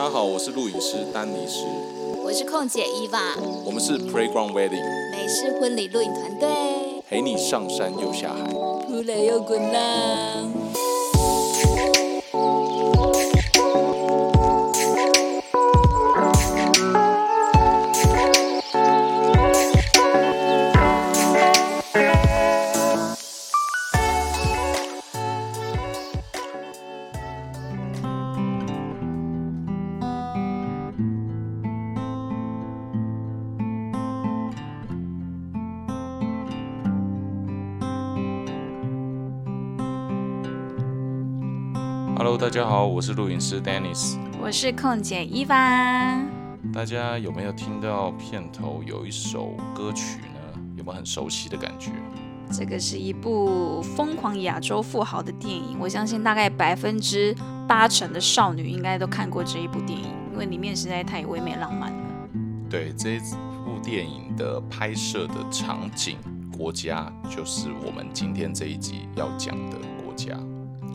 大家好，我是录影师丹尼斯，我是空姐伊娃，我们是 Playground Wedding，美式婚礼录影团队，陪你上山又下海，又滚浪。我是录影师 Dennis。我是空姐伊凡。大家有没有听到片头有一首歌曲呢？有没有很熟悉的感觉？这个是一部疯狂亚洲富豪的电影，我相信大概百分之八成的少女应该都看过这一部电影，因为里面实在太唯美浪漫了。对，这一部电影的拍摄的场景、国家，就是我们今天这一集要讲的国家。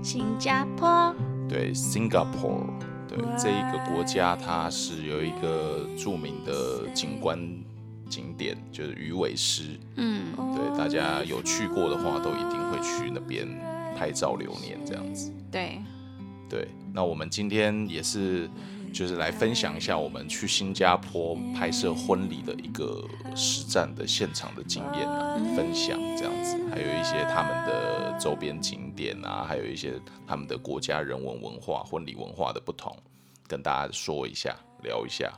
新加坡，对，Singapore，对这一个国家，它是有一个著名的景观景点，就是鱼尾狮。嗯，对，大家有去过的话，都一定会去那边拍照留念这样子。对，对，那我们今天也是就是来分享一下我们去新加坡拍摄婚礼的一个实战的现场的经验啊，分享这样子，还有一些他们的周边景点啊，还有一些他们的国家人文文化、婚礼文化的不同，跟大家说一下，聊一下。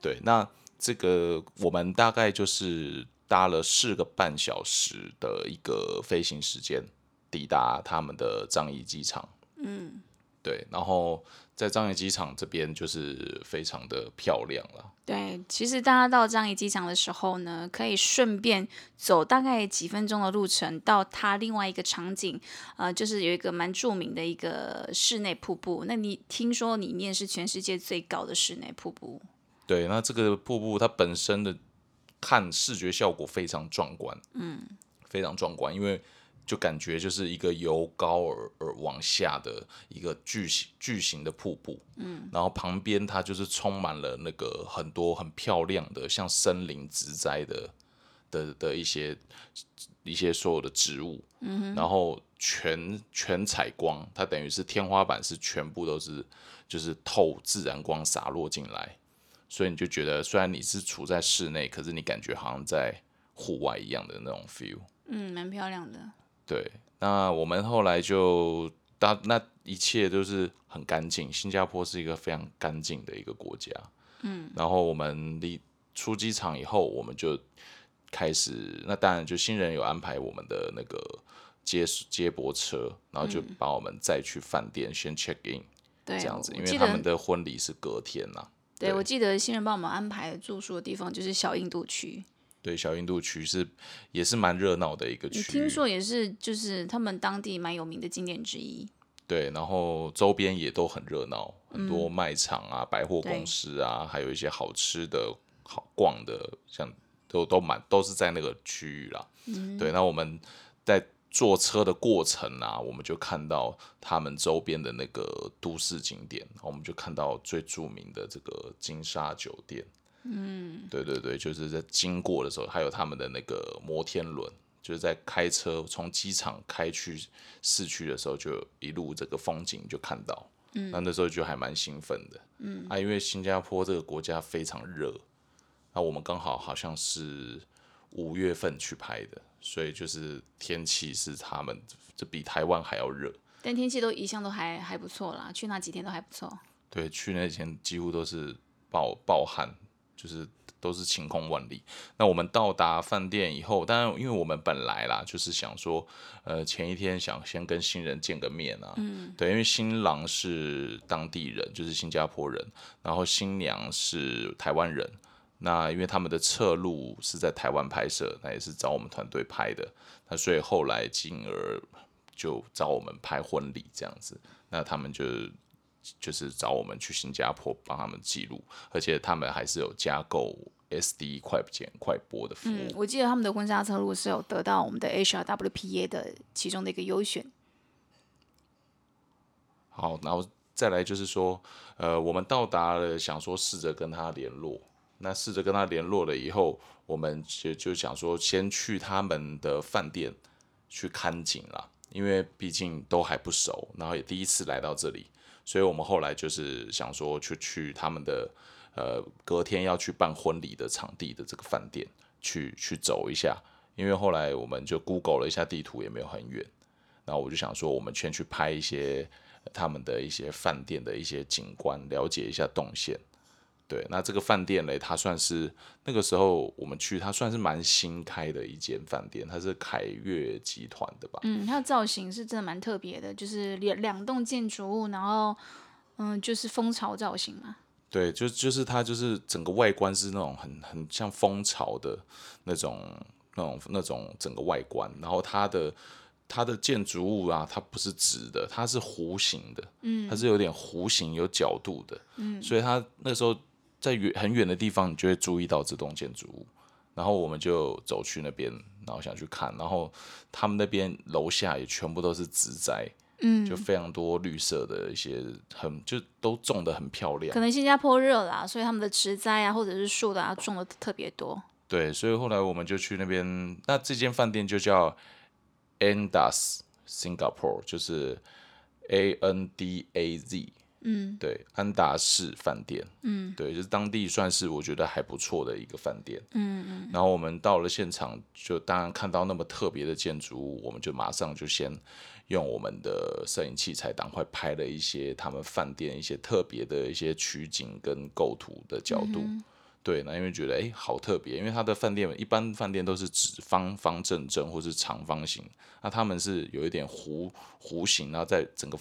对，那这个我们大概就是搭了四个半小时的一个飞行时间，抵达他们的樟宜机场。嗯，对，然后在樟宜机场这边就是非常的漂亮了。对，其实大家到樟宜机场的时候呢，可以顺便走大概几分钟的路程到它另外一个场景，呃，就是有一个蛮著名的一个室内瀑布。那你听说里面是全世界最高的室内瀑布？对，那这个瀑布它本身的看视觉效果非常壮观，嗯，非常壮观，因为就感觉就是一个由高而而往下的一个巨型巨型的瀑布，嗯，然后旁边它就是充满了那个很多很漂亮的像森林植栽的的的一些一些所有的植物，嗯，然后全全采光，它等于是天花板是全部都是就是透自然光洒落进来。所以你就觉得，虽然你是处在室内，可是你感觉好像在户外一样的那种 feel。嗯，蛮漂亮的。对，那我们后来就大那一切都是很干净。新加坡是一个非常干净的一个国家。嗯，然后我们离出机场以后，我们就开始，那当然就新人有安排我们的那个接接驳车，然后就把我们再去饭店先 check in，对，这样子，因为他们的婚礼是隔天呐、对，对我记得新人帮我们安排住宿的地方就是小印度区，对，小印度区是也是蛮热闹的一个区。听说也是就是他们当地蛮有名的景点之一。对，然后周边也都很热闹，很多嗯卖场啊、百货公司啊，还有一些好吃的好逛的，像都都蛮都是在那个区域啦。嗯对，那我们在坐车的过程啊，我们就看到他们周边的那个都市景点，我们就看到最著名的这个金沙酒店。嗯，对对对，就是在经过的时候，还有他们的那个摩天轮，就是在开车从机场开去市区的时候，就一路这个风景就看到。嗯，那那时候就还蛮兴奋的。嗯，啊，因为新加坡这个国家非常热，那我们刚好好像是五月份去拍的，所以就是天气是他们这比台湾还要热。但天气都一向都还还不错啦，去那几天都还不错。对，去那几天几乎都是暴暴汗，就是都是晴空万里。那我们到达饭店以后，当然因为我们本来啦，就是想说，呃，前一天想先跟新人见个面啊，嗯，对，因为新郎是当地人，就是新加坡人，然后新娘是台湾人。那因为他们的侧录是在台湾拍摄，那也是找我们团队拍的，那所以后来进而就找我们拍婚礼这样子。那他们就就是找我们去新加坡帮他们记录，而且他们还是有加购 SD 快剪快播的服务。嗯，我记得他们的婚纱车路是有得到我们的 HRWPA 的其中的一个优选。好，然后再来就是说，呃，我们到达了，想说试着跟他联络。那试着跟他联络了以后，我们就就想说，先去他们的饭店去看景啦，因为毕竟都还不熟，然后也第一次来到这里，所以我们后来就是想说，去去他们的呃隔天要去办婚礼的场地的这个饭店去去走一下，因为后来我们就 Google 了一下地图，也没有很远，然后我就想说，我们先去拍一些他们的一些饭店的一些景观，了解一下动线。对，那这个饭店嘞，它算是那个时候我们去，它算是蛮新开的一间饭店，它是凯悦集团的吧？嗯，它的造型是真的蛮特别的，就是两两栋建筑物，然后嗯，就是蜂巢造型嘛。对，就就是它就是整个外观是那种很很像蜂巢的那种那种那种整个外观，然后它的它的建筑物啊，它不是直的，它是弧形的，嗯，它是有点弧形有角度的，嗯，所以它那时候。在远很远的地方，你就会注意到这栋建筑物，然后我们就走去那边，然后想去看，然后他们那边楼下也全部都是植栽，嗯，就非常多绿色的一些，很就都种的很漂亮。可能新加坡热啦，所以他们的植栽啊，或者是树的啊，种的特别多。对，所以后来我们就去那边，那这间饭店就叫 Andas Singapore，就是 A N D A Z。嗯，对，安达仕饭店，嗯，对，就是当地算是我觉得还不错的一个饭店，嗯嗯。然后我们到了现场，就当然看到那么特别的建筑物，我们就马上就先用我们的摄影器材，赶快拍了一些他们饭店一些特别的一些取景跟构图的角度。对，那因为觉得哎，好特别，因为他的饭店一般饭店都是指方方正正或是长方形，那他们是有一点弧弧形，然后在整个。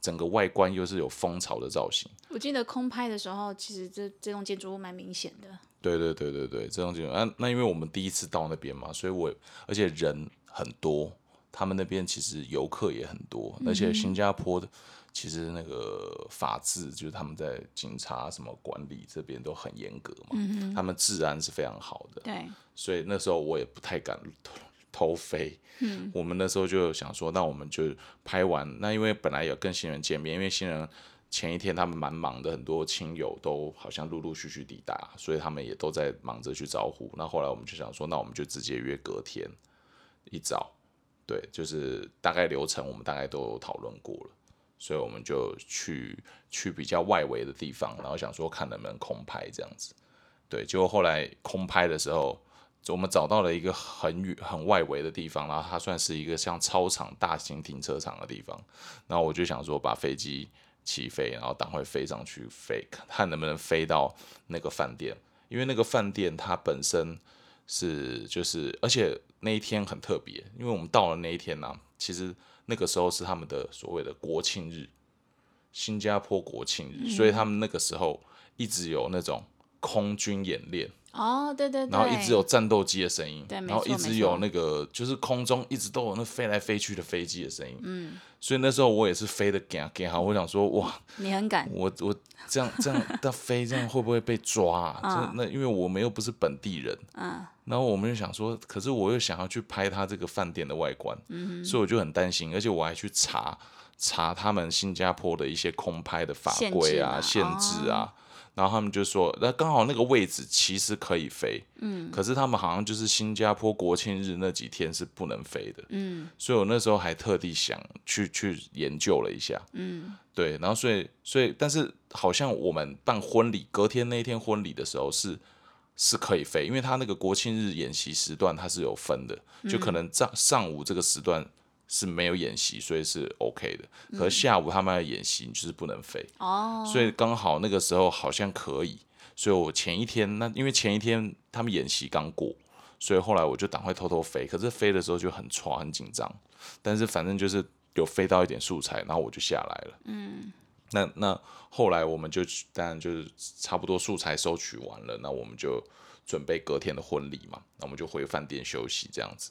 整个外观又是有蜂巢的造型。我记得空拍的时候，其实这这栋建筑物蛮明显的。对对对对对，这栋建筑那那因为我们第一次到那边嘛，所以我而且人很多，他们那边其实游客也很多，而且新加坡的其实那个法制就是他们在警察什么管理这边都很严格嘛，他们治安是非常好的。对，所以那时候我也不太敢。偷飞，嗯，我们那时候就想说，那我们就拍完。那因为本来有跟新人见面，因为新人前一天他们蛮忙的，很多亲友都好像陆陆续续抵达，所以他们也都在忙着去招呼。那后来我们就想说，那我们就直接约隔天一早，对，就是大概流程我们大概都讨论过了，所以我们就去去比较外围的地方，然后想说看能不能空拍这样子。对，结果后来空拍的时候。我们找到了一个很远、很外围的地方，然后它算是一个像操场、大型停车场的地方。然后我就想说，把飞机起飞，然后赶快飞上去飞，看能不能飞到那个饭店。因为那个饭店它本身是就是，而且那一天很特别，因为我们到了那一天呢，其实那个时候是他们的所谓的国庆日，新加坡国庆日，所以他们那个时候一直有那种空军演练。哦，对对对，然后一直有战斗机的声音，对，然后一直有那个就是空中一直都有那飞来飞去的飞机的声音，嗯，所以那时候我也是飞的给给好，我想说哇，你很敢，我我这样这样的飞这样会不会被抓？啊？那因为我们又不是本地人，嗯，然后我们就想说，可是我又想要去拍他这个饭店的外观，嗯，所以我就很担心，而且我还去查查他们新加坡的一些空拍的法规啊、限制啊。然后他们就说，那刚好那个位置其实可以飞，嗯，可是他们好像就是新加坡国庆日那几天是不能飞的，嗯，所以我那时候还特地想去去研究了一下，嗯，对，然后所以所以但是好像我们办婚礼隔天那一天婚礼的时候是是可以飞，因为他那个国庆日演习时段他是有分的，就可能上上午这个时段。是没有演习，所以是 OK 的。可是下午他们要演习，就是不能飞。哦。所以刚好那个时候好像可以，所以我前一天那因为前一天他们演习刚过，所以后来我就赶快偷偷飞。可是飞的时候就很喘很紧张，但是反正就是有飞到一点素材，然后我就下来了。嗯。那那后来我们就当然就是差不多素材收取完了，那我们就准备隔天的婚礼嘛，那我们就回饭店休息这样子。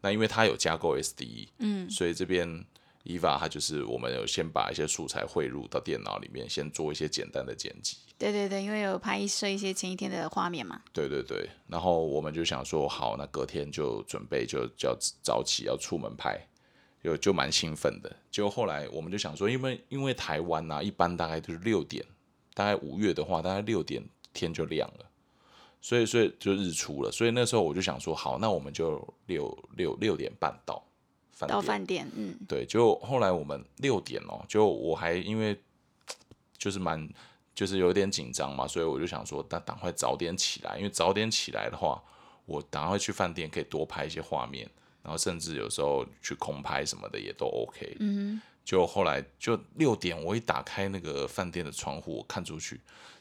那因为它有加购 SDE，嗯，所以这边 EVA 它就是我们有先把一些素材汇入到电脑里面，先做一些简单的剪辑。对对对，因为有拍摄一些前一天的画面嘛。对对对，然后我们就想说，好，那隔天就准备就就要早起要出门拍，就就蛮兴奋的。结果后来我们就想说，因为因为台湾呐、一般大概就是六点，大概五月的话，大概六点天就亮了，所以所以就日出了。所以那时候我就想说，好，那我们就六六六点半到饭到店。饭店，嗯，对，就后来我们六点哦，就我还因为就是蛮就是有点紧张嘛，所以我就想说，那赶快早点起来，因为早点起来的话，我赶快去饭店可以多拍一些画面，然后甚至有时候去空拍什么的也都 OK。嗯就后来就六点，我一打开那个饭店的窗户，我看出去，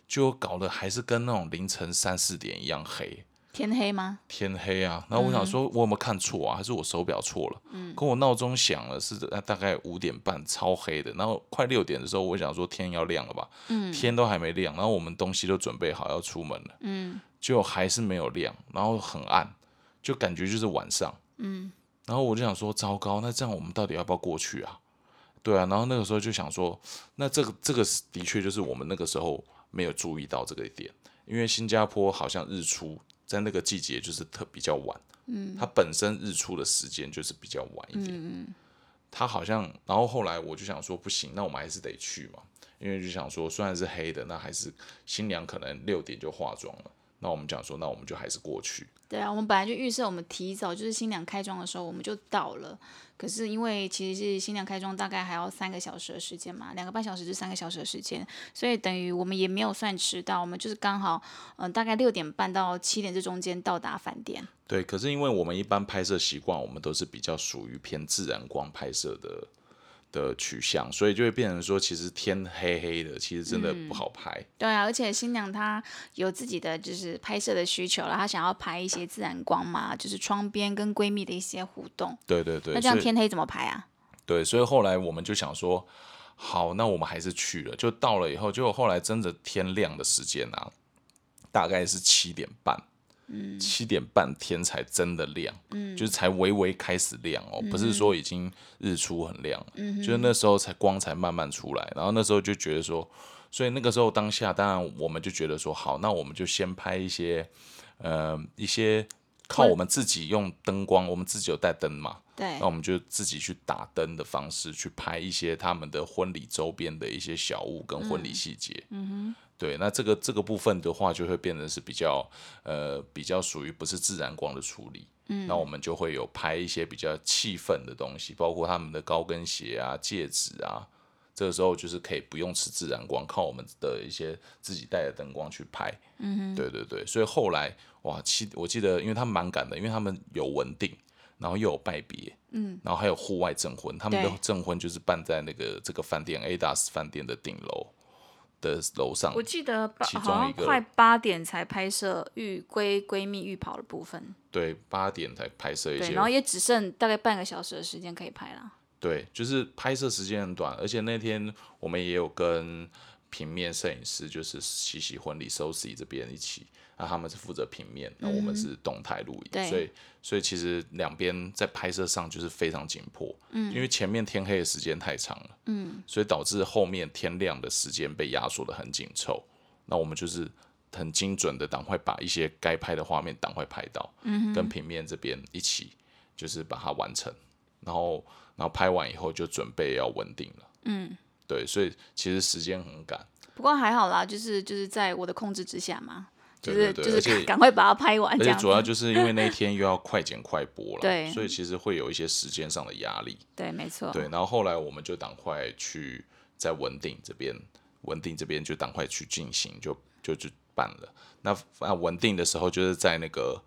就搞得还是跟那种凌晨三四点一样黑。天黑吗？天黑啊，然后我想说，我有没有看错啊？还是我手表错了？嗯，跟我闹钟响了是呃大概五点半，超黑的。然后快六点的时候，我想说天要亮了吧？嗯，天都还没亮，然后我们东西都准备好要出门了，嗯，就还是没有亮，然后很暗，就感觉就是晚上，嗯，然后我就想说，糟糕，那这样我们到底要不要过去啊？对啊，然后那个时候就想说，那这个这个的确就是我们那个时候没有注意到这个点，因为新加坡好像日出在那个季节就是特比较晚，嗯，它本身日出的时间就是比较晚一点，嗯它好像，然后后来我就想说，不行，那我们还是得去嘛，因为就想说，虽然是黑的，那还是新娘可能六点就化妆了，那我们讲说，那我们就还是过去，对啊，我们本来就预设我们提早就是新娘开妆的时候我们就到了，可是因为其实是新娘开妆大概还要三个小时的时间嘛，两个半小时至三个小时的时间，所以等于我们也没有算迟到，我们就是刚好嗯、呃大概六点半到七点这中间到达饭店。对，可是因为我们一般拍摄习惯，我们都是比较属于偏自然光拍摄的的取向，所以就会变成说，其实天黑黑的，其实真的不好拍。对啊，而且新娘她有自己的就是拍摄的需求了，她想要拍一些自然光嘛，就是窗边跟闺蜜的一些互动。对对对，那这样天黑怎么拍啊？对，所以后来我们就想说，好，那我们还是去了。就到了以后，结果后来真的天亮的时间啊，大概是七点半。嗯，七点半天才真的亮，嗯，就是才微微开始亮哦，不是说已经日出很亮就是那时候才光才慢慢出来，然后那时候就觉得说，所以那个时候当下，当然我们就觉得说，好，那我们就先拍一些，呃，一些靠我们自己用灯光，我们自己有带灯嘛，对。那我们就自己去打灯的方式去拍一些他们的婚礼周边的一些小物跟婚礼细节。嗯哼，对，那这个这个部分的话，就会变得是比较呃比较属于不是自然光的处理。嗯，那我们就会有拍一些比较气氛的东西，包括他们的高跟鞋啊、戒指啊。这个时候就是可以不用吃自然光，靠我们的一些自己带的灯光去拍。嗯哼，对对对，所以后来哇，七我记得，因为他们蛮赶的，因为他们有文定，然后又有拜别，嗯，然后还有户外证婚，他们的对证婚就是办在那个这个饭店 Adas 饭店的顶楼的楼上我。记得八其中好像一个快八点才拍摄浴闺闺蜜浴袍的部分，对，八点才拍摄一对，些然后也只剩大概半个小时的时间可以拍啦。对，就是拍摄时间很短，而且那天我们也有跟平面摄影师，就是喜喜婚礼 Soci 这边一起，那他们是负责平面，那我们是动态录影，对。所以所以其实两边在拍摄上就是非常紧迫，嗯，因为前面天黑的时间太长了，嗯，所以导致后面天亮的时间被压缩的很紧凑，那我们就是很精准的赶快把一些该拍的画面赶快拍到，嗯，跟平面这边一起就是把它完成，然后然后拍完以后就准备要稳定了，嗯，对，所以其实时间很赶，不过还好啦，就是就是在我的控制之下嘛，就是就是赶赶快把它拍完而。且主要就是因为那一天又要快剪快播了，对所以其实会有一些时间上的压力，对，没错。对，然后后来我们就赶快去在文定这边，文定这边就赶快去进行，就就就办了。那那文定的时候，就是在那个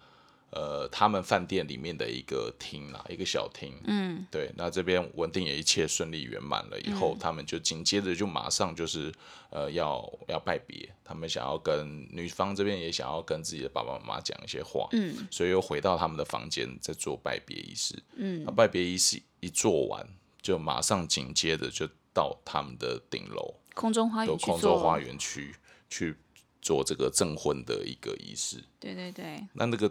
呃他们饭店里面的一个厅啦，一个小厅。嗯，对。那这边稳定也一切顺利圆满了以后，他们就紧接着就马上就是呃要要拜别，他们想要跟女方这边也想要跟自己的爸爸妈妈讲一些话。嗯，所以又回到他们的房间，在做拜别仪式。嗯，那拜别仪式一做完，就马上紧接着就到他们的顶楼，空中花园去做，空中花园区去做这个证婚的一个仪式。对对对，那那个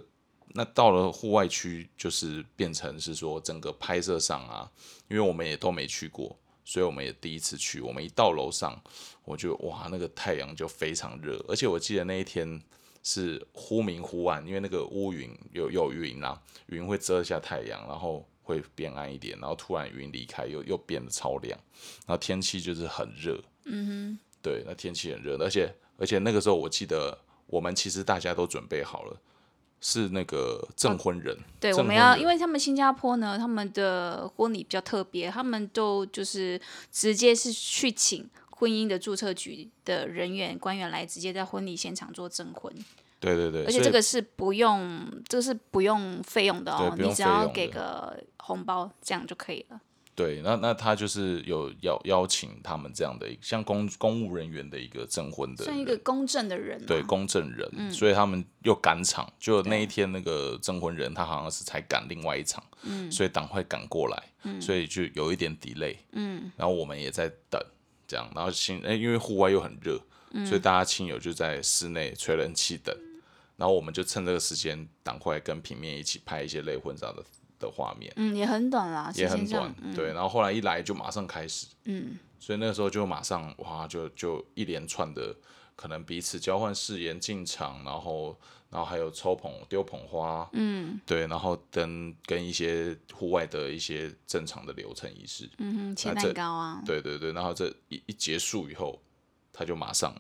那到了户外区，就是变成是说整个拍摄上啊，因为我们也都没去过，所以我们也第一次去。我们一到楼上，我就哇，那个太阳就非常热，而且我记得那一天是忽明忽暗，因为那个乌云有有云啊，云会遮一下太阳，然后会变暗一点，然后突然云离开，又又变得超亮，然后天气就是很热，嗯哼，对，那天气很热，而且而且那个时候我记得我们其实大家都准备好了，是那个证婚人，对，我们要，因为他们新加坡呢，他们的婚礼比较特别，他们都就是直接是去请婚姻的注册局的人员官员来，直接在婚礼现场做证婚。对对对，而且这个是不用，这个是不用费用的哦，你只要给个红包，这样就可以了。对，那那他就是有邀邀请他们这样的一像公公务人员的一个证婚的人，算一个公证的人。啊、对公证人，所以他们又赶场，就那一天那个证婚人他好像是才赶另外一场，所以赶快赶过来，所以就有一点 delay，嗯，然后我们也在等这样，然后亲，哎，因为户外又很热，所以大家亲友就在室内吹冷气等，然后我们就趁这个时间赶快跟平面一起拍一些类婚纱的的画面。嗯，也很短啦，也很短，对。然后后来一来就马上开始，嗯，所以那个时候就马上哇，就就一连串的可能彼此交换誓言进场，然后然后还有抽捧丢捧花，嗯对，然后跟跟一些户外的一些正常的流程仪式，嗯哼，切蛋糕啊，对对对，然后这一一结束以后，他就马上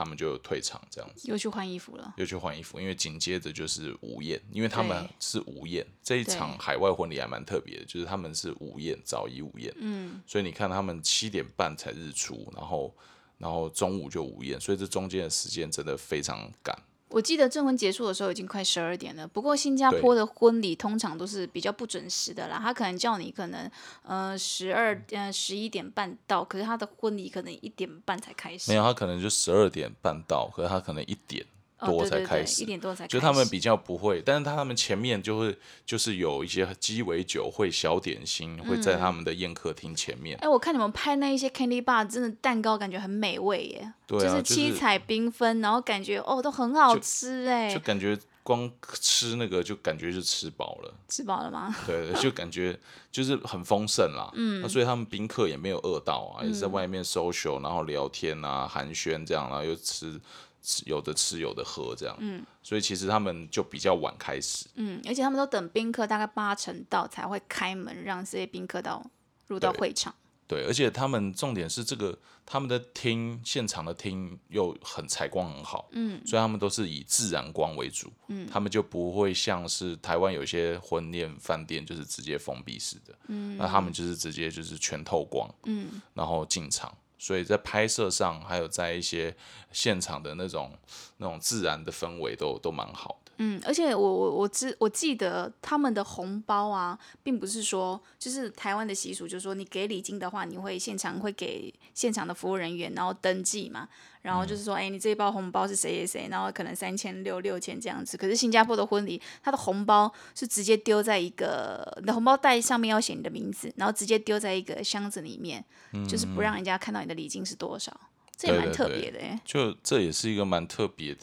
他们就退场这样子。又去换衣服了。又去换衣服，因为紧接着就是午宴，因为他们是午宴这一场海外婚礼还蛮特别的，就是他们是午宴早一午宴，嗯，所以你看他们七点半才日出，然后然后中午就午宴，所以这中间的时间真的非常赶。我记得正婚结束的时候已经快十二点了，不过新加坡的婚礼通常都是比较不准时的啦，他可能叫你可能呃十二呃十一点半到，可是他的婚礼可能一点半才开始。没有，他可能就十二点半到，可是他可能一点哦，多对对对，才开始。一点多才开始。就他们比较不会，但是他们前面就会就是有一些鸡尾酒会小点心会在他们的宴客厅前面，哎，我看你们拍那一些 candy bar，真的蛋糕感觉很美味耶，对啊，是七彩缤纷，然后感觉哦都很好吃哎就哎。感觉光吃那个就感觉就吃饱了，吃饱了吗？对，就感觉就是很丰盛啦。嗯，那所以他们宾客也没有饿到啊，也是在外面 social，然后聊天啊、寒暄这样，然后又吃吃有的吃有的喝这样。嗯，所以其实他们就比较晚开始。嗯，而且他们都等宾客大概八成到才会开门，让这些宾客到入到对会场。对，而且他们重点是这个，他们的厅现场的厅又很采光很好，嗯，所以他们都是以自然光为主，嗯，他们就不会像是台湾有些婚宴饭店就是直接封闭式的，嗯，那他们就是直接就是全透光，嗯，然后进场，所以在拍摄上还有在一些现场的那种那种自然的氛围都都蛮好的，嗯，而且我我我知我记得他们的红包啊，并不是说就是台湾的习俗，就是说你给礼金的话，你会现场会给现场的服务人员，然后登记嘛，然后就是说，哎、你这一包红包是谁谁谁，然后可能三千六六千这样子。可是新加坡的婚礼，他的红包是直接丢在一个你的红包袋上面要写你的名字，然后直接丢在一个箱子里面，就是不让人家看到你的礼金是多少，这也蛮特对对对别的哎。就这也是一个蛮特别的，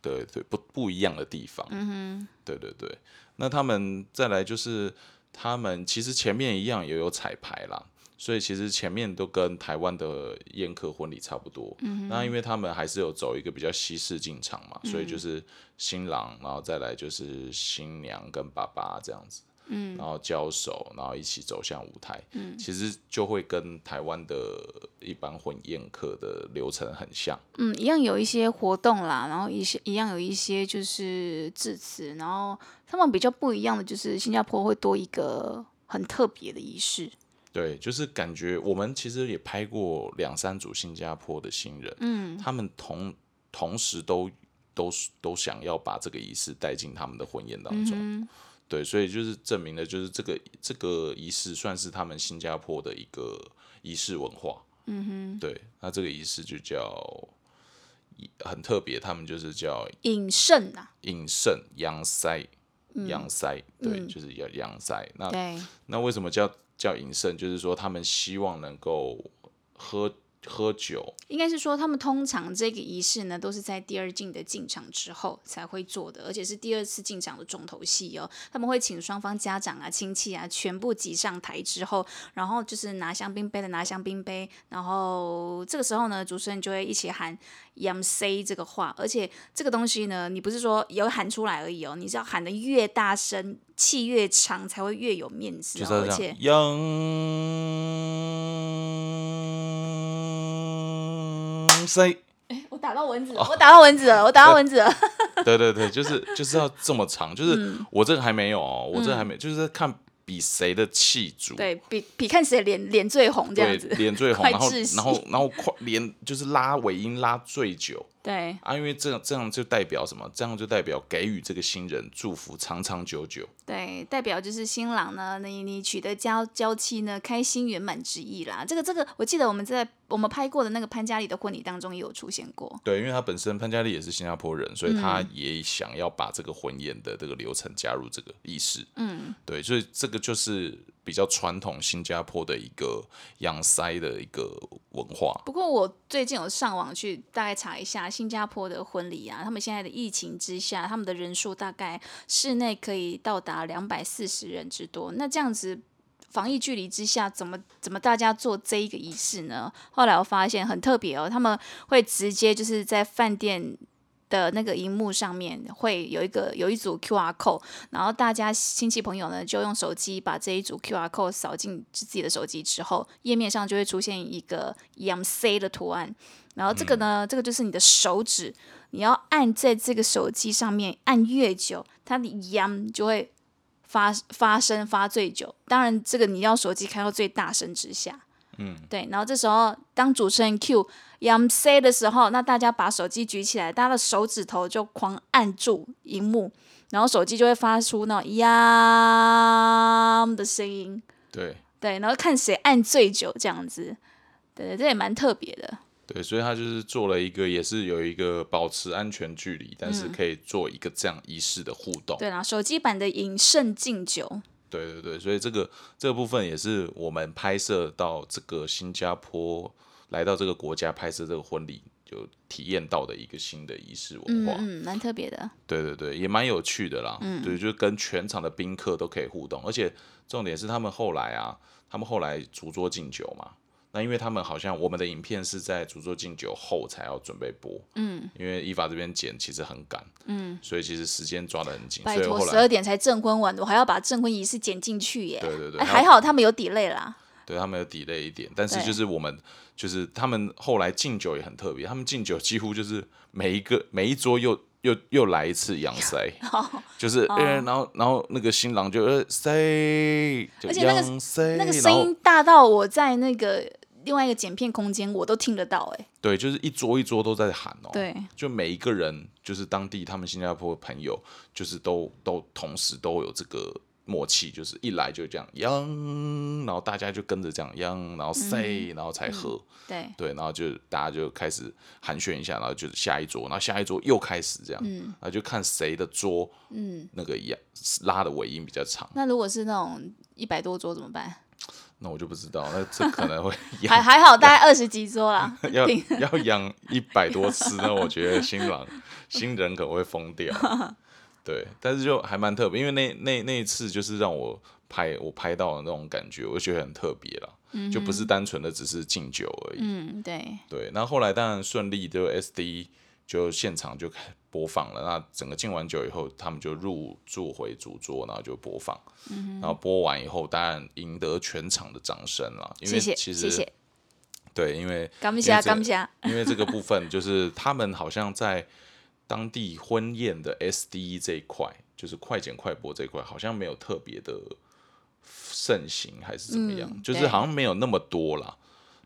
对对不不一样的地方。嗯哼，对对对。那他们再来就是他们其实前面一样也有彩排啦，所以其实前面都跟台湾的宴客婚礼差不多。嗯那因为他们还是有走一个比较西式进场嘛，所以就是新郎，然后再来就是新娘跟爸爸这样子。嗯，然后交手，然后一起走向舞台，嗯，其实就会跟台湾的一般婚宴客的流程很像，嗯，一样有一些活动啦，然后一些一样有一些就是致辞，然后他们比较不一样的就是新加坡会多一个很特别的仪式。对，就是感觉我们其实也拍过两三组新加坡的新人，嗯，他们同同时都都都想要把这个仪式带进他们的婚宴当中，对，所以就是证明了，就是这个这个仪式算是他们新加坡的一个仪式文化，嗯哼，对，那这个仪式就叫很特别，他们就是叫饮圣啊，饮圣阳塞。阳塞，对，就是要阳塞。那，那为什么叫叫饮圣？就是说他们希望能够喝喝酒，应该是说，他们通常这个仪式呢，都是在第二镜的进场之后才会做的，而且是第二次进场的重头戏哦。他们会请双方家长啊、亲戚啊全部挤上台之后，然后就是拿香槟杯的拿香槟杯，然后这个时候呢，主持人就会一起喊 “YMC” 这个话，而且这个东西呢，你不是说有喊出来而已哦，你是要喊的越大声、气越长，才会越有面子、哦，而就是要这且样。央塞，我打到蚊子了，我打到蚊子了，我打到蚊子了。对对对，就是就是要这么长，就是嗯我这个还没有哦，我这个还没，就是看比谁的气足，对比比看谁脸脸最红这样，子，脸最红，然后然后然后快连就是拉尾音拉最久对啊，因为这样这样就代表什么？这样就代表给予这个新人祝福长长久久。对，代表就是新郎呢，你你娶得娇娇妻呢，开心圆满之意啦。这个这个，我记得我们在我们拍过的那个潘嘉丽的婚礼当中也有出现过。对，因为他本身潘嘉丽也是新加坡人，所以他嗯也想要把这个婚宴的这个流程加入这个仪式。嗯，对，所以这个就是比较传统新加坡的一个养塞的一个文化。不过我最近有上网去大概查一下新加坡的婚礼啊，他们现在的疫情之下，他们的人数大概室内可以到达两百四十人之多。那这样子防疫距离之下，怎么怎么大家做这一个仪式呢？后来我发现很特别哦，他们会直接就是在饭店。的那个荧幕上面会有一个有一组 QR code，然后大家亲戚朋友呢就用手机把这一组 QR code 扫进自己的手机之后，页面上就会出现一个 Yam C 的图案，然后这个呢，这个就是你的手指，你要按在这个手机上面按越久，它的 Yam 就会发发声发最久。当然，这个你要手机开到最大声之下。嗯，对，然后这时候当主持人 Q Yam say 的时候，那大家把手机举起来，大家的手指头就狂按住荧幕，然后手机就会发出那种 Yam 的声音。对对，然后看谁按最久这样子。对，这也蛮特别的。对，所以他就是做了一个，也是有一个保持安全距离，但是可以做一个这样仪式的互动。对啦，手机版的饮胜敬酒。对对对，所以这个这个部分也是我们拍摄到这个新加坡，来到这个国家拍摄这个婚礼，就体验到的一个新的仪式文化。嗯嗯，蛮特别的。对对对，也蛮有趣的啦。嗯对，就跟全场的宾客都可以互动，而且重点是他们后来啊，他们后来逐桌敬酒嘛。那因为他们好像我们的影片是在主桌敬酒后才要准备播，嗯因为依法这边剪其实很赶，嗯，所以其实时间抓得很紧，拜托，十二点才证婚完，我还要把证婚仪式剪进去耶。哎，对对对还好他们有 delay 啦。对他们有 delay 一点，但是就是我们就是他们后来敬酒也很特别，他们敬酒几乎就是每一个每一桌又又又来一次羊塞，就是哦呃、然后然后那个新郎就呃塞，就而且那个，那个声音大到我在那个另外一个剪片空间我都听得到哎。对，就是一桌一桌都在喊哦，，对，就每一个人就是当地他们新加坡朋友，就是都都同时都有这个。默契就是一来就这样央，然后大家就跟着这样央，然后塞，然后才喝。对，对，然后就大家就开始寒暄一下，然后就是下一桌，然后下一桌又开始这样，嗯然后就看谁的桌嗯。那个一样拉的尾音比较长，那如果是那种一百多桌怎么办？那我就不知道，那这可能会还 养还好，大概二十几桌啦。要要养一百多次，那我觉得新郎新人可能会疯掉。对，但是就还蛮特别，因为那那那一次就是让我拍我拍到的那种感觉，我就觉得很特别啦，就不是单纯的只是敬酒而已。嗯，对，对，那后来当然顺利，就 SD 就现场就开播放了。那整个敬完酒以后，他们就入住回主桌，然后就播放。然后播完以后，当然赢得全场的掌声了，因为谢谢其实谢谢，对，因为感谢因为这感谢。因为这个部分就是他们好像在当地婚宴的 SD 这一块，就是快剪快播这一块，好像没有特别的盛行，还是怎么样？嗯就是好像没有那么多啦。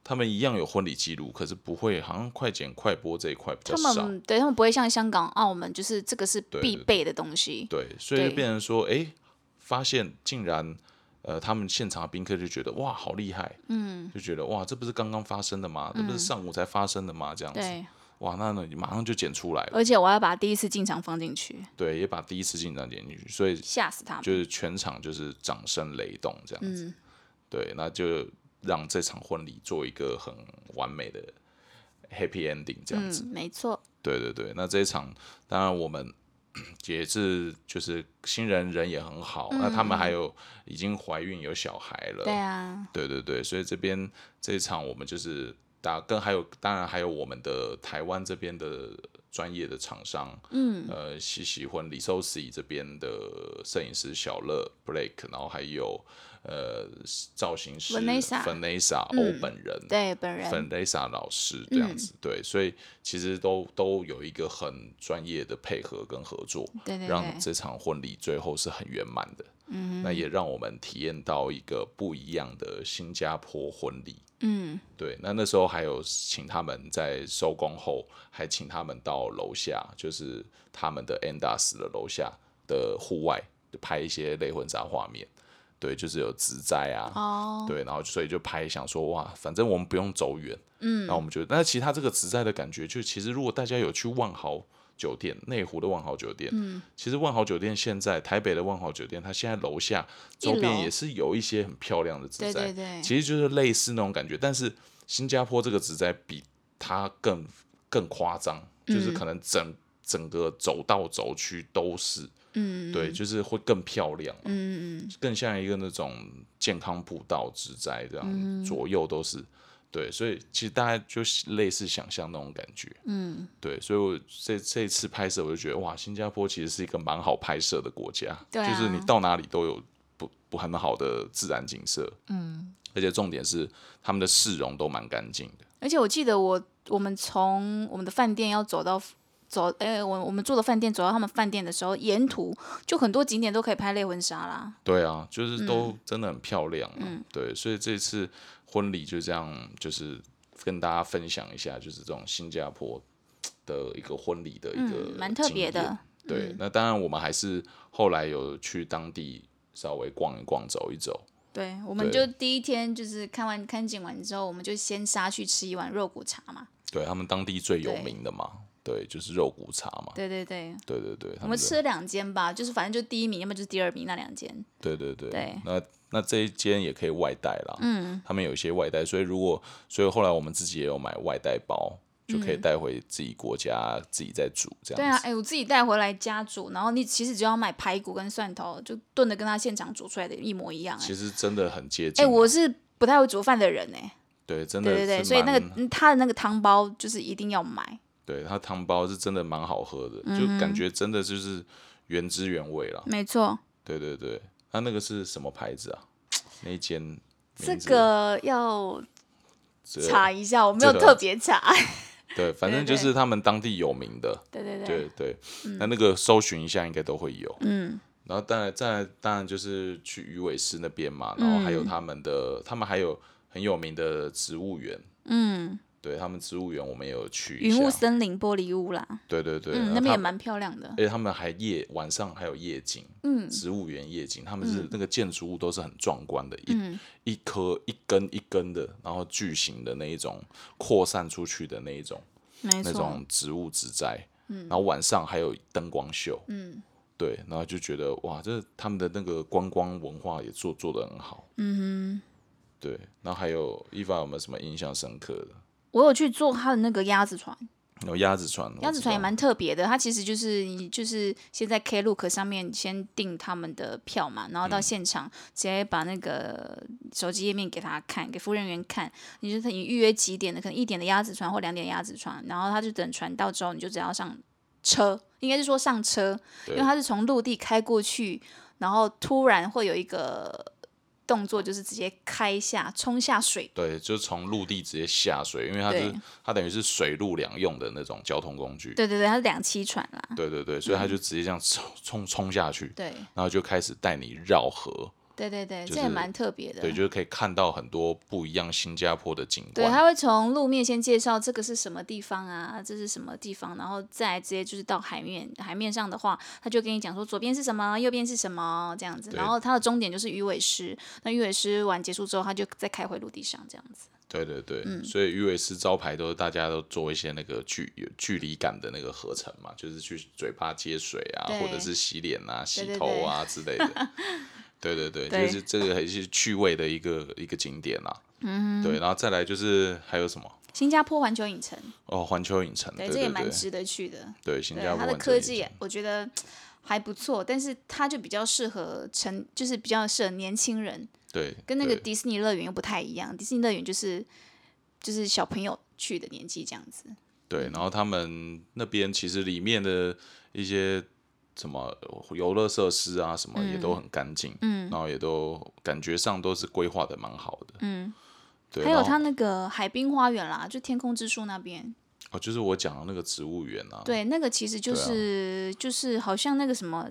他们一样有婚礼记录，可是不会，好像快剪快播这一块比较他少。们对他们不会像香港、澳门，就是这个是必备的东西。对，所以就对。变成说，哎、发现竟然，呃，他们现场的宾客就觉得哇，好厉害，嗯，就觉得哇，这不是刚刚发生的吗？这不是上午才发生的吗？这样子，哇，那那，马上就剪出来了，而且我要把第一次进场放进去，对，也把第一次进场剪进去，所以吓死他们。就是全场就是掌声雷动这样子，嗯，对，那就让这场婚礼做一个很完美的 happy ending 这样子。嗯，没错，对对对，那这一场当然我们 也是就是新人人也很好，那他们还有已经怀孕有小孩了，对啊，对对对，所以这边这一场我们就是打跟还有当然还有我们的台湾这边的专业的厂商，嗯，呃，喜喜婚礼 s o c 这边的摄影师小乐 Blake，然后还有呃造型师 Vanessa 欧本人，对本人，Vanessa 老师这样子，对，所以其实都都有一个很专业的配合跟合作，对对对让这场婚礼最后是很圆满的。嗯，那也让我们体验到一个不一样的新加坡婚礼。嗯，对，那那时候还有请他们在收工后，还请他们到楼下，就是他们的 Endas 的楼下的户外拍一些类婚纱画面。对，就是有植栽啊，哦，对，然后所以就拍，想说哇，反正我们不用走远，嗯，那我们觉得，那其实它这个植栽的感觉，就其实如果大家有去万豪酒店，内湖的万豪酒店，嗯，其实万豪酒店现在台北的万豪酒店，它现在楼下周边也是有一些很漂亮的植对栽，对对，其实就是类似那种感觉，但是新加坡这个植栽比它更更夸张，就是可能整、整个走道走区都是，嗯，对，就是会更漂亮，嗯嗯更像一个那种健康步道植栽这样，嗯。左右都是。对，所以其实大家就类似想象那种感觉，嗯，对，所以我这这一次拍摄，我就觉得哇，新加坡其实是一个蛮好拍摄的国家，对啊。就是你到哪里都有不不很好的自然景色，嗯，而且重点是他们的市容都蛮干净的，而且我记得我我们从我们的饭店要走到走，哎、我我们住的饭店走到他们饭店的时候，沿途就很多景点都可以拍类婚纱啦。对啊，就是嗯都真的很漂亮、啊，对，所以这次婚礼就这样，就是跟大家分享一下，就是这种新加坡的一个婚礼的一个嗯，蛮特别的。对，那当然我们还是后来有去当地稍微逛一逛、走一走。对，我们就第一天就是看完看景完之后，我们就先杀去吃一碗肉骨茶嘛。对他们当地最有名的嘛，对，就是肉骨茶嘛。对对对，对对对，我们吃了两间吧，就是反正就第一名，要么就是第二名那两间。对对对，对那那这一间也可以外带啦，嗯，他们有一些外带，所以如果所以后来我们自己也有买外带包，就可以带回自己国家、自己再煮这样对啊，哎、我自己带回来家煮，然后你其实只要买排骨跟蒜头，就炖的跟他现场煮出来的一模一样、哎，其实真的很接哎、近啊。我是不太会煮饭的人哎、对真的对对对，所以那个他的那个汤包就是一定要买。对它汤包是真的蛮好喝的，嗯就感觉真的就是原汁原味了。没错，对对对，它那个是什么牌子啊？那一间这个要查一下，我没有特别查。对，反正就是他们当地有名的，对对对，对对，那那个搜寻一下应该都会有。嗯，然后当然再来当然就是去鱼尾狮那边嘛，然后还有他们的，他们还有很有名的植物园，嗯，对他们植物园我们也有去一云雾，森林玻璃屋啦，对对对，那边也蛮漂亮的而。且他们还夜晚上还有夜景，嗯植物园夜景，他们是那个建筑物都是很壮观的，嗯一一颗一根一根的，然后巨型的那一种扩散出去的那一种那，种。植物植栽，嗯。然后晚上还有灯光秀，嗯。对，然后就觉得哇，这他们的那个观光文化也做做的很好，嗯哼。对，然后还有伊凡有没有什么印象深刻的？哼，我有去坐他的那个鸭子船，有鸭子船，鸭子船也蛮特别的。它其实就是你就是先在 Klook 上面先订他们的票嘛，然后嗯到现场直接把那个手机页面给他看，给服务人员看。你就是你预约几点的，可能一点的鸭子船或两点的鸭子船，然后他就等船到之后，你就只要上车，应该是说上车，因为他是从陆地开过去，然后突然会有一个动作，就是直接开下冲下水。对，就从陆地直接下水，因为它是它等于是水陆两用的那种交通工具。对对对，它是两栖船啦。对对对，所以它就直接这样冲冲冲下去，对然后就开始带你绕河，对对对，就是这也蛮特别的。对，就是可以看到很多不一样新加坡的景对，观。他会从路面先介绍这个是什么地方啊，这是什么地方，然后再直接就是到海面。海面上的话，他就跟你讲说左边是什么，右边是什么这样子。然后它的终点就是鱼尾狮，那鱼尾狮完结束之后，他就再开回陆地上这样子。对对对，嗯所以鱼尾狮招牌都是大家都做一些那个距有距离感的那个合成嘛，就是去嘴巴接水啊，或者是洗脸啊、洗头啊之类的。对对对，对就是这个还是趣味的一个一个景点啦。嗯，对，然后再来就是还有什么？新加坡环球影城，哦，环球影城，对这也蛮值得去的。对，新加坡它的科技我觉得还不错，但是它就比较适合成，就是比较适合年轻人，对，跟那个迪士尼乐园又不太一样。迪士尼乐园就是就是小朋友去的年纪这样子。对，然后他们那边其实里面的一些什么游乐设施啊，什么也都很干净，嗯，然后也都感觉上都是规划的蛮好的，嗯，对，还有它那个海滨花园啦，就天空之树那边，哦，就是我讲的那个植物园啊，对，那个其实就是、就是好像那个什么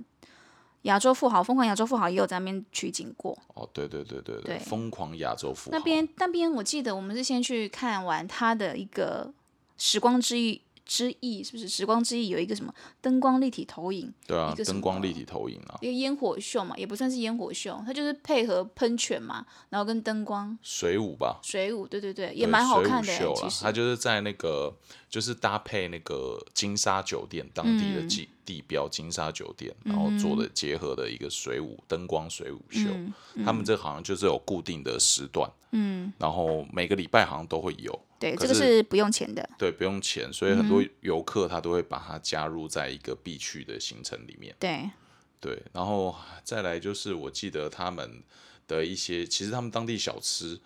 亚洲富豪，疯狂亚洲富豪也有在那边取景过。哦，对对对对对疯狂亚洲富豪。那边那边我记得我们是先去看完他的一个时光之翼之翼，是不是？时光之翼有一个什么灯光立体投影，对啊一个，灯光立体投影啊，一个烟火秀嘛，也不算是烟火秀，它就是配合喷泉嘛，然后跟灯光水舞吧，水舞，对对对，也对蛮好看的欸。秀啦其实它就是在那个就是搭配那个金沙酒店当地嗯的地、地标金沙酒店，然后做的结合的一个水舞灯光水舞秀。嗯他们这好像就是有固定的时段，嗯，然后每个礼拜好像都会有，对，可这个是不用钱的。对，不用钱，所以很多嗯游客他都会把它加入在一个必去的行程里面。对，对，然后再来就是我记得他们的一些，其实他们当地小吃，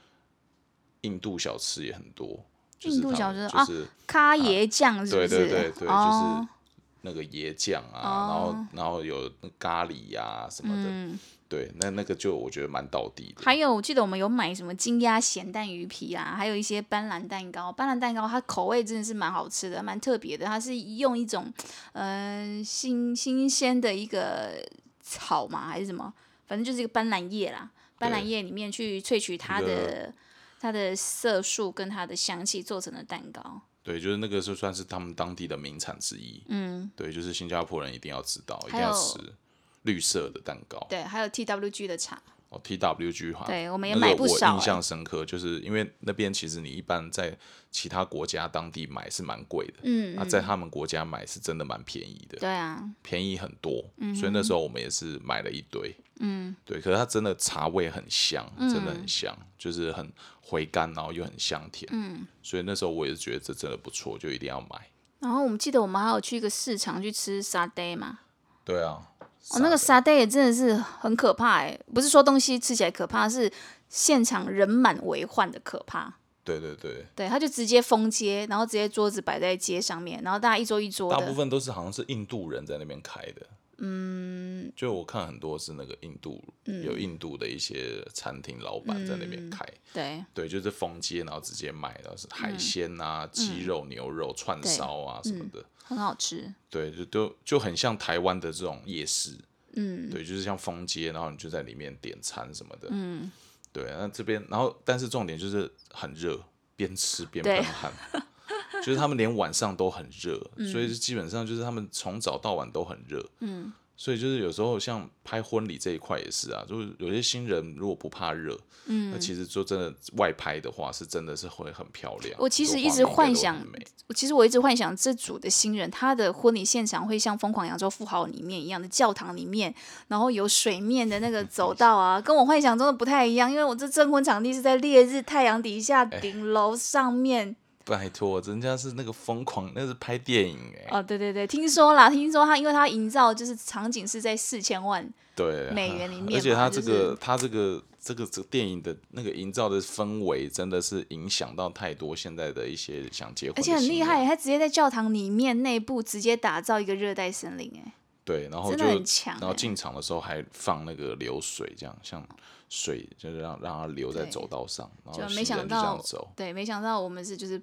印度小吃也很多。印度小吃就是、咖椰酱是不对是？对对对，哦就是那个椰酱啊，然后然后有咖喱呀、什么的，嗯对，那那个就我觉得蛮道地的。还有，我记得我们有买什么金鸭咸蛋鱼皮啊，还有一些斑斓蛋糕。斑斓蛋糕它口味真的是蛮好吃的，蛮特别的。它是用一种嗯、呃新新鲜的一个草嘛，还是什么，反正就是一个斑斓叶啦。斑斓对叶里面去萃取它的它的色素跟它的香气做成的蛋糕。对，就是那个就算是他们当地的名产之一。嗯，对，就是新加坡人一定要知道，一定要吃绿色的蛋糕。对，还有 TWG 的茶。哦，TWG 哈，对我们也那个买不少我印象欸。深刻，就是因为那边其实你一般在其他国家当地买是蛮贵的，嗯，那、在他们国家买是真的蛮便宜的，对啊，便宜很多，所以那时候我们也是买了一堆，嗯，对，可是它真的茶味很香，真的很香，就是很回甘，然后又很香甜，嗯，所以那时候我也是觉得这真的不错，就一定要买，然后我们记得我们还有去一个市场去吃沙爹嘛。对啊，哦，那个沙爹也真的是很可怕哎，不是说东西吃起来可怕，是现场人满为患的可怕。对对对，对，他就直接封街，然后直接桌子摆在街上面，然后大家一桌一桌大部。分都是好像是印度人在那边开的，嗯，就我看很多是那个印度、嗯有印度的一些餐厅老板在那边开，对对，就是封街然后直接卖，然后是海鲜啊、嗯鸡肉、牛肉、串烧啊什么的，很好吃。对，就都就很像台湾的这种夜市，嗯，对，就是像封街，然后你就在里面点餐什么的，嗯，对，那这边然后但是重点就是很热，边吃边对喷汗。就是他们连晚上都很热，嗯所以基本上就是他们从早到晚都很热。嗯，所以就是有时候像拍婚礼这一块也是啊，就是有些新人如果不怕热，嗯，那其实就真的外拍的话是真的是会很漂亮。我其实一直幻想我其实我一直幻想这组的新人，他的婚礼现场会像《疯狂扬州富豪》里面一样的教堂里面，然后有水面的那个 走道啊，跟我幻想中的不太一样。因为我这证婚场地是在烈日太阳底下哎顶楼上面。拜托，人家是那个疯狂，那是拍电影哎、哦，对对对，听说啦，听说他因为他营造就是场景是在四千万，对，美元里面而且他这个、是他这个这个这个电影的那个营造的氛围，真的是影响到太多现在的一些想结婚，而且很厉害，。他直接在教堂里面内部直接打造一个热带森林，哎，对，然后真就的很强欸然后进场的时候还放那个流水，这样像水就是让让它流在走道上，然后就没想到。对，没想到我们是就是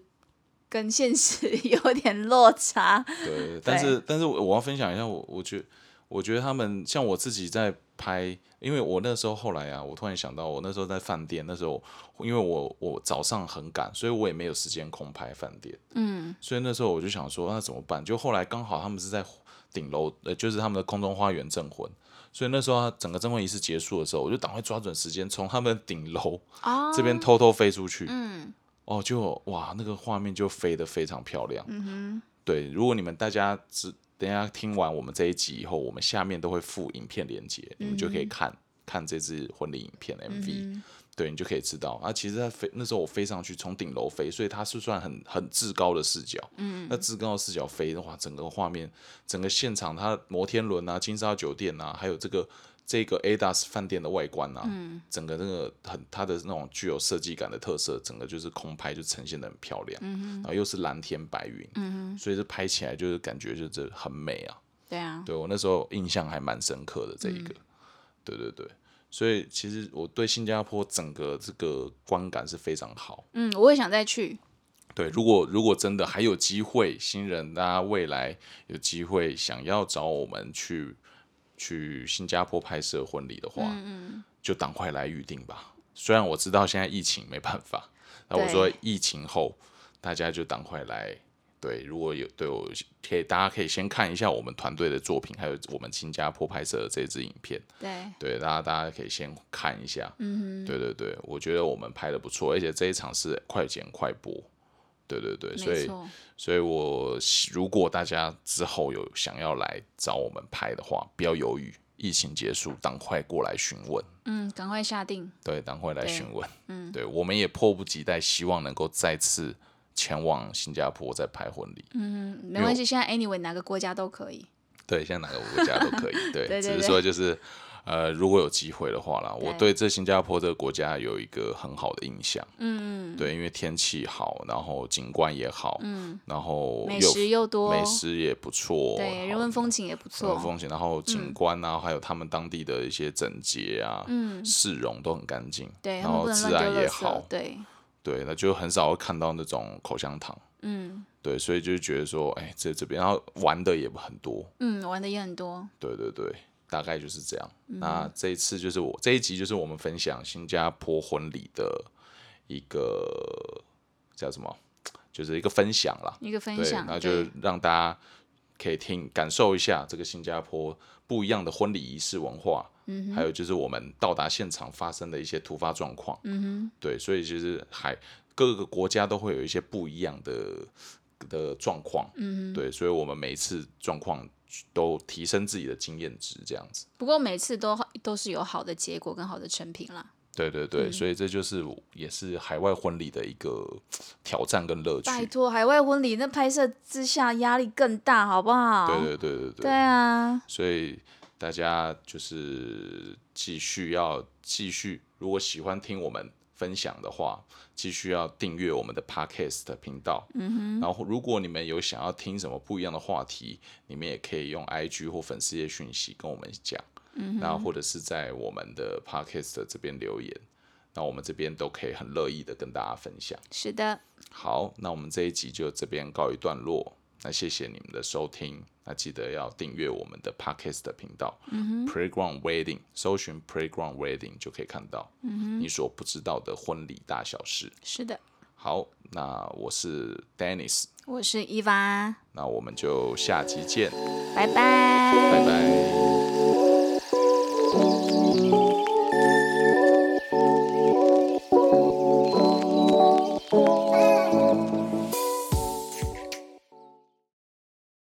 跟现实 有点落差，对，但是但是我我要分享一下，我我觉得我觉得他们像我自己在拍，因为我那时候后来啊，我突然想到，我那时候在饭店，那时候因为我我早上很赶，所以我也没有时间空拍饭店，嗯，所以那时候我就想说那怎么办？就后来刚好他们是在顶楼，呃，就是他们的空中花园证婚。所以那时候他整个证婚仪式结束的时候，我就赶快抓准时间从他们的顶楼哦这边偷偷飞出去。嗯，哦，就哇，那个画面就飞得非常漂亮。嗯哼，对，如果你们大家只等一下听完我们这一集以后，我们下面都会附影片连接，你们就可以看。看这支婚礼影片 MV，、对你就可以知道啊。其实它飞那时候我飞上去，从顶楼飞，所以它是算很很至高的视角。嗯，那至高的视角飞的话，整个画面、整个现场，它摩天轮啊、金沙酒店啊，还有这个这个 ADAS 饭店的外观啊，整个那个很它的那种具有设计感的特色，整个就是空拍就呈现的很漂亮。嗯然后又是蓝天白云，嗯所以这拍起来就是感觉就是很美啊。对啊，对我那时候印象还蛮深刻的这一个，对对对，所以其实我对新加坡整个这个观感是非常好。嗯，我也想再去。对，如果如果真的还有机会，新人大家未来有机会想要找我们去去新加坡拍摄婚礼的话，就赶快来预定吧。虽然我知道现在疫情没办法，那我说疫情后大家就赶快来。对，如果有对我可以，大家可以先看一下我们团队的作品，还有我们新加坡拍摄的这支影片。对，对，大家大家可以先看一下。嗯对对对，我觉得我们拍的不错，而且这一场是快剪快播。对对对，所以。所以我如果大家之后有想要来找我们拍的话，不要犹豫，疫情结束，赶快过来询问。嗯，赶快下定。对，赶快来对询问。嗯，对，我们也迫不及待，希望能够再次前往新加坡再拍婚礼。嗯，没关系，现在 anyway 哪个国家都可以。对，现在哪个国家都可以。对，对对只是对说就是，呃，如果有机会的话啦，我对对这新加坡这个国家有一个很好的印象。嗯对，因为天气好，然后景观也好，嗯，然后美食又多，美食也不错，对，人文风情也不人错文。风情，然后景观啊，还有他们当地的一些整洁啊，嗯，市容都很干净，对，然后治安。也好，对，对，那就很少会看到那种口香糖，嗯。对，所以就觉得说，哎，在这边，然后玩的也很多，嗯，玩的也很多。对对对，大概就是这样。嗯那这一次就是我这一集就是我们分享新加坡婚礼的一个叫什么，就是一个分享啦。一个分，享，那就让大家可以听感受一下这个新加坡不一样的婚礼仪式文化，嗯，还有就是我们到达现场发生的一些突发状况，嗯哼，对，所以其实还各个国家都会有一些不一样的的状况，嗯对，所以我们每一次状况都提升自己的经验值，这样子。不过每次都都是有好的结果跟好的成品啦。对对对，所以这就是也是海外婚礼的一个挑战跟乐趣。拜托，海外婚礼那拍摄之下压力更大，好不好？对对对对对。对啊，所以大家就是继续要继续，如果喜欢听我们分享的话，继续要订阅我们的 Podcast 频道。嗯哼。然后，如果你们有想要听什么不一样的话题，你们也可以用 IG 或粉丝页讯息跟我们讲。嗯然后或者是在我们的 Podcast 这边留言，那我们这边都可以很乐意的跟大家分享。是的，好，那我们这一集就这边告一段落。那谢谢你们的收听，那记得要订阅我们的 Podcast 的频道、Playground Wedding，搜寻 Playground Wedding 就可以看到你所不知道的婚礼大小事。是的。好，那我是 Dennis，我是伊娃，那我们就下集见，拜拜。拜拜。